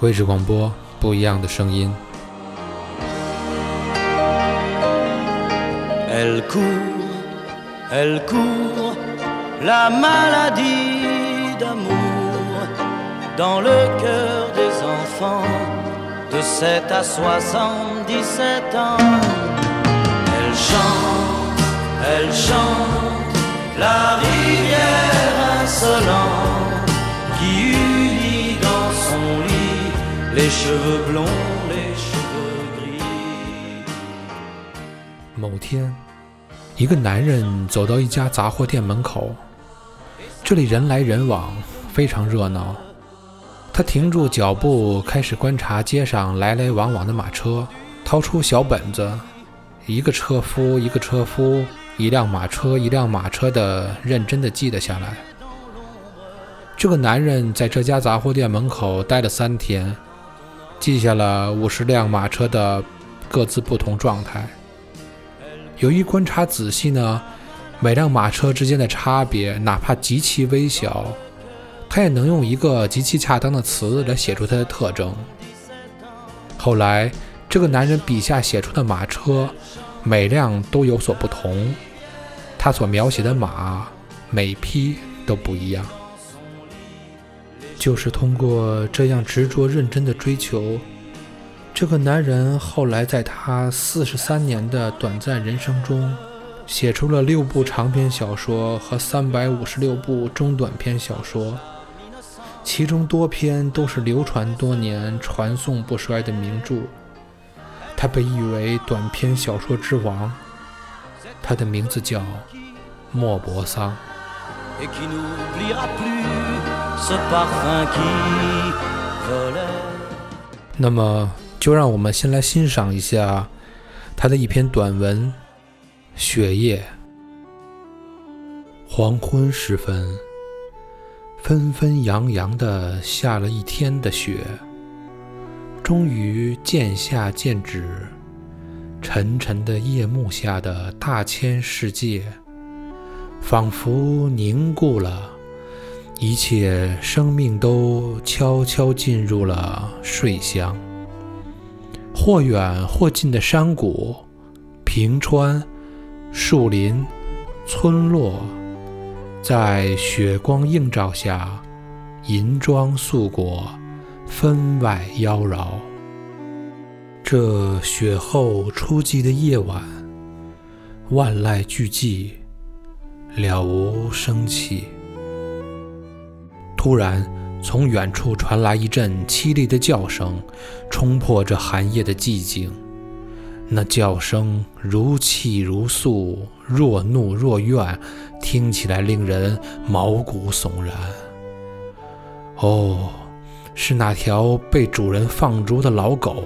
位置广播，不一样的声音。Elle court, elle court, la maladie d'amour dans le cœur des enfants de 7 à 77 ans. Elle chante, elle chante, la rivière insolente leschevelon leschevelry 某天，一个男人走到一家杂货店门口，这里人来人往，非常热闹。他停住脚步，开始观察街上来来往往的马车，掏出小本子，一个车夫一个车夫，一辆马车一辆马车的认真的记了下来。这个男人在这家杂货店门口待了三天，记下了五十辆马车的各自不同状态。由于观察仔细呢，每辆马车之间的差别哪怕极其微小，他也能用一个极其恰当的词来写出它的特征。后来，这个男人笔下写出的马车，每辆都有所不同，他所描写的马每匹都不一样。就是通过这样执着认真的追求。这个男人后来在他四十三年的短暂人生中，写出了六部长篇小说和三百五十六部中短篇小说，其中多篇都是流传多年、传颂不衰的名著。他被誉为短篇小说之王，他的名字叫莫泊桑。那么，就让我们先来欣赏一下他的一篇短文《雪夜》。黄昏时分，纷纷扬扬地下了一天的雪，终于渐下渐止。沉沉的夜幕下的大千世界，仿佛凝固了，一切生命都悄悄进入了睡乡。或远或近的山谷、平川、树林、村落，在雪光映照下，银装素裹，分外妖娆。这雪后初霁的夜晚，万籁俱寂，了无生气。突然，从远处传来一阵凄厉的叫声，冲破这寒夜的寂静。那叫声如泣如诉，若怒若怨，听起来令人毛骨悚然。哦，是那条被主人放逐的老狗，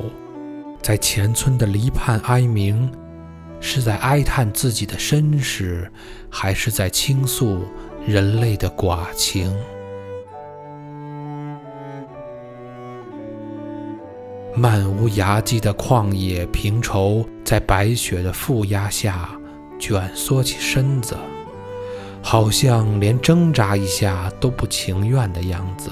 在前村的篱畔哀鸣，是在哀叹自己的身世，还是在倾诉人类的寡情？漫无涯际的旷野平畴，在白雪的负压下卷缩起身子，好像连挣扎一下都不情愿的样子。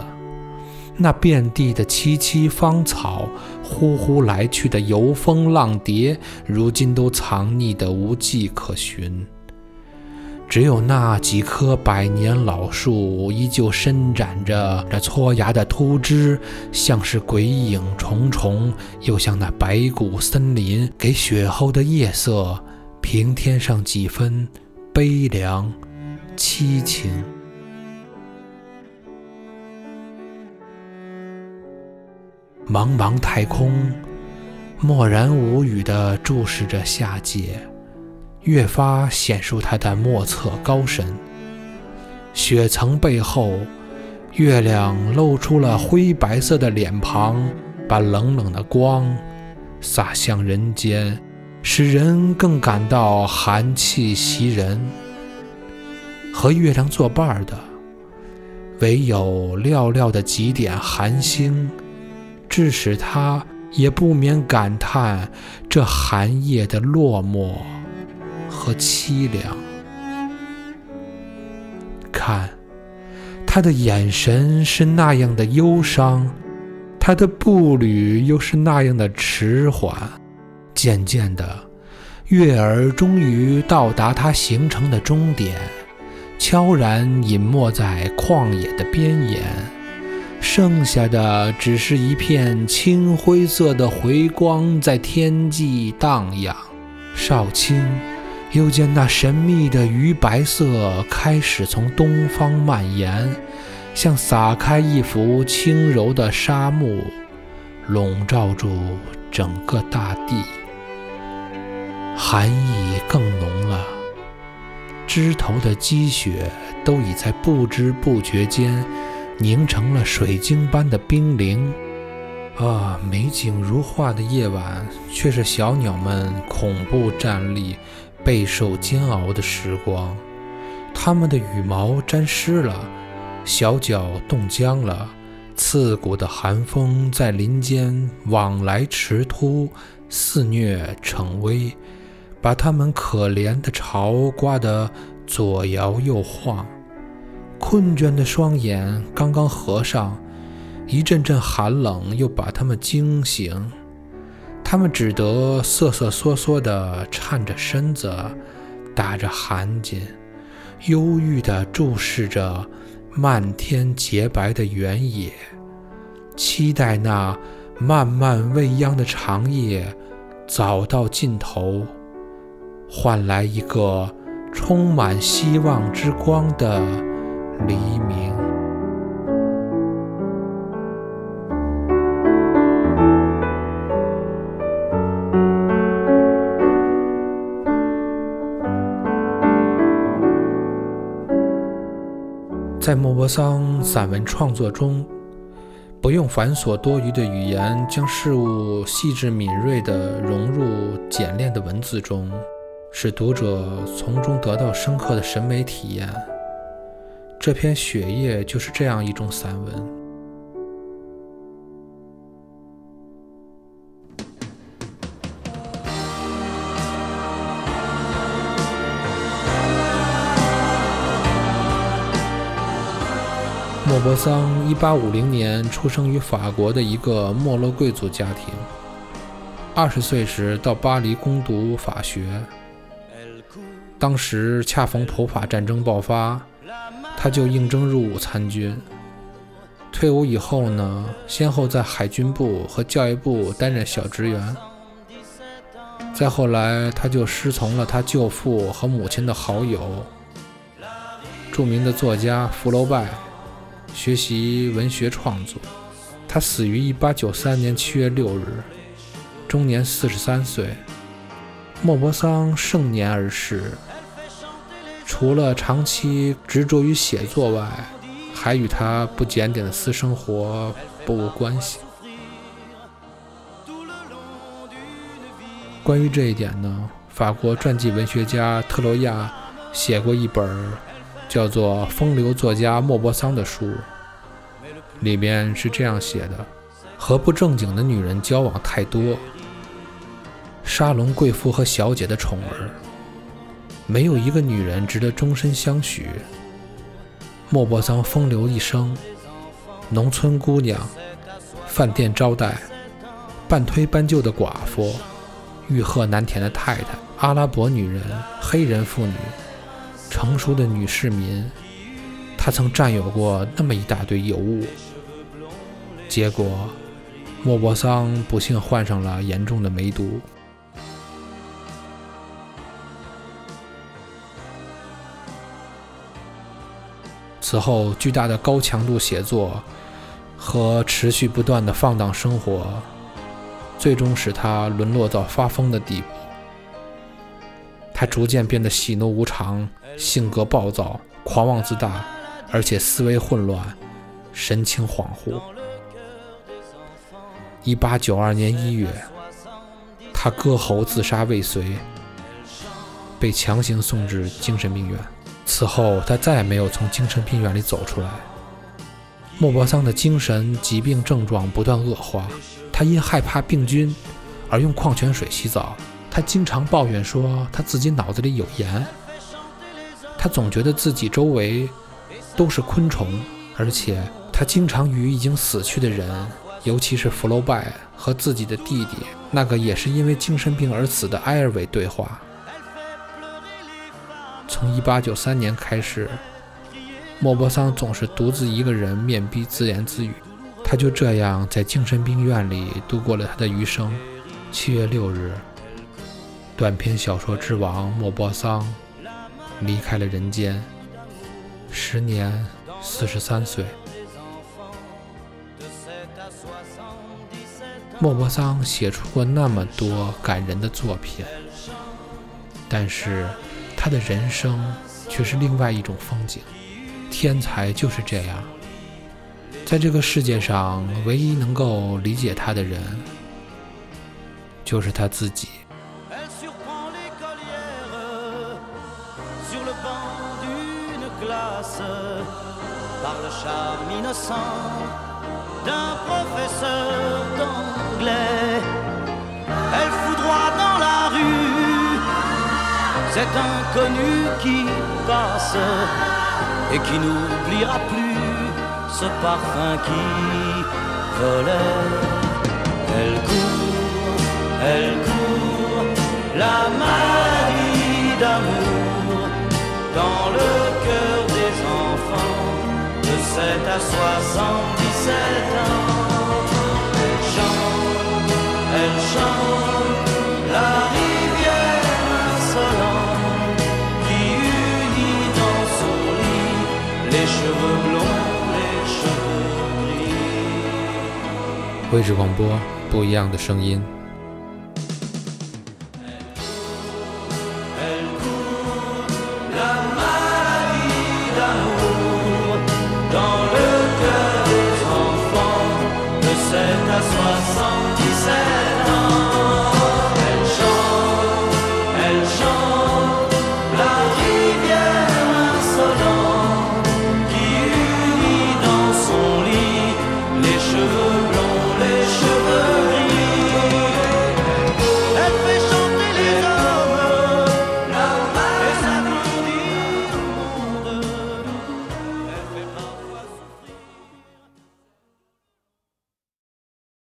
那遍地的萋萋芳草，呼呼来去的游风浪蝶，如今都藏匿得无迹可寻。只有那几棵百年老树，依旧伸展着这搓牙的秃枝，像是鬼影重重，又像那白骨森林，给雪后的夜色平添上几分悲凉凄情。茫茫太空，默然无语地注视着下界。越发显出它的莫测高深。雪层背后，月亮露出了灰白色的脸庞，把冷冷的光洒向人间，使人更感到寒气袭人。和月亮作伴的，唯有寥寥的几点寒星，致使他也不免感叹这寒夜的落寞。和凄凉。看，他的眼神是那样的忧伤，他的步履又是那样的迟缓。渐渐的，月儿终于到达他行程的终点，悄然隐没在旷野的边沿，剩下的只是一片青灰色的回光在天际荡漾。少卿又见那神秘的鱼白色开始从东方蔓延，像撒开一幅轻柔的纱幕，笼罩住整个大地。寒意更浓了，枝头的积雪都已在不知不觉间凝成了水晶般的冰凌。啊，美景如画的夜晚，却是小鸟们恐怖站立、备受煎熬的时光。它们的羽毛沾湿了，小脚冻僵了，刺骨的寒风在林间往来驰突，肆虐逞威，把它们可怜的巢刮得左摇右晃。困倦的双眼刚刚合上。一阵阵寒冷又把他们惊醒，他们只得瑟瑟缩缩地颤着身子，打着寒噤，忧郁地注视着漫天洁白的原野，期待那漫漫未央的长夜早到尽头，换来一个充满希望之光的黎明。在莫泊桑散文创作中，不用繁琐多余的语言，将事物细致敏锐地融入简练的文字中，使读者从中得到深刻的审美体验。这篇《雪夜》就是这样一种散文。莫泊桑1850年出生于法国的一个没落贵族家庭。二十岁时到巴黎攻读法学，当时恰逢普法战争爆发，他就应征入伍参军。退伍以后呢，先后在海军部和教育部担任小职员。再后来，他就师从了他舅父和母亲的好友，著名的作家福楼拜。学习文学创作，他死于1893年7月6日，终年43岁。莫泊桑盛年而逝，除了长期执着于写作外，还与他不检点的私生活不无关系。关于这一点呢，法国传记文学家特罗亚写过一本。叫做《风流作家莫泊桑》的书，里面是这样写的：和不正经的女人交往太多，沙龙贵妇和小姐的宠儿，没有一个女人值得终身相许。莫泊桑风流一生，农村姑娘，饭店招待，半推半就的寡妇，欲壑难填的太太，阿拉伯女人，黑人妇女。成熟的女市民，她曾占有过那么一大堆尤物，结果莫泊桑不幸患上了严重的梅毒。此后，巨大的高强度写作和持续不断的放荡生活，最终使他沦落到发疯的地步。他逐渐变得喜怒无常。性格暴躁、狂妄自大，而且思维混乱、神情恍惚。一八九二年一月，他割喉自杀未遂，被强行送至精神病院。此后，他再也没有从精神病院里走出来。莫泊桑的精神疾病症状不断恶化，他因害怕病菌而用矿泉水洗澡。他经常抱怨说，他自己脑子里有盐。他总觉得自己周围都是昆虫，而且他经常与已经死去的人尤其是福楼拜和自己的弟弟那个也是因为精神病而死的埃尔维对话。从1893年开始，莫泊桑总是独自一个人面壁自言自语。他就这样在精神病院里度过了他的余生。七月六日，短篇小说之王莫泊桑离开了人间，时年四十三岁。莫泊桑写出过那么多感人的作品，但是他的人生却是另外一种风景。天才就是这样，在这个世界上，唯一能够理解他的人，就是他自己。D'un professeur d'anglais. Elle fout droit dans la rue, cet inconnu qui passe et qui n'oubliera plus ce parfum qui volait. Elle court, elle court, la maladie d'amour de 7 à 70. Elle chante, elle chante la rivière insolente qui unit dans son lit les cheveux blonds, les cheveux gris. 位置广播，不一样的声音。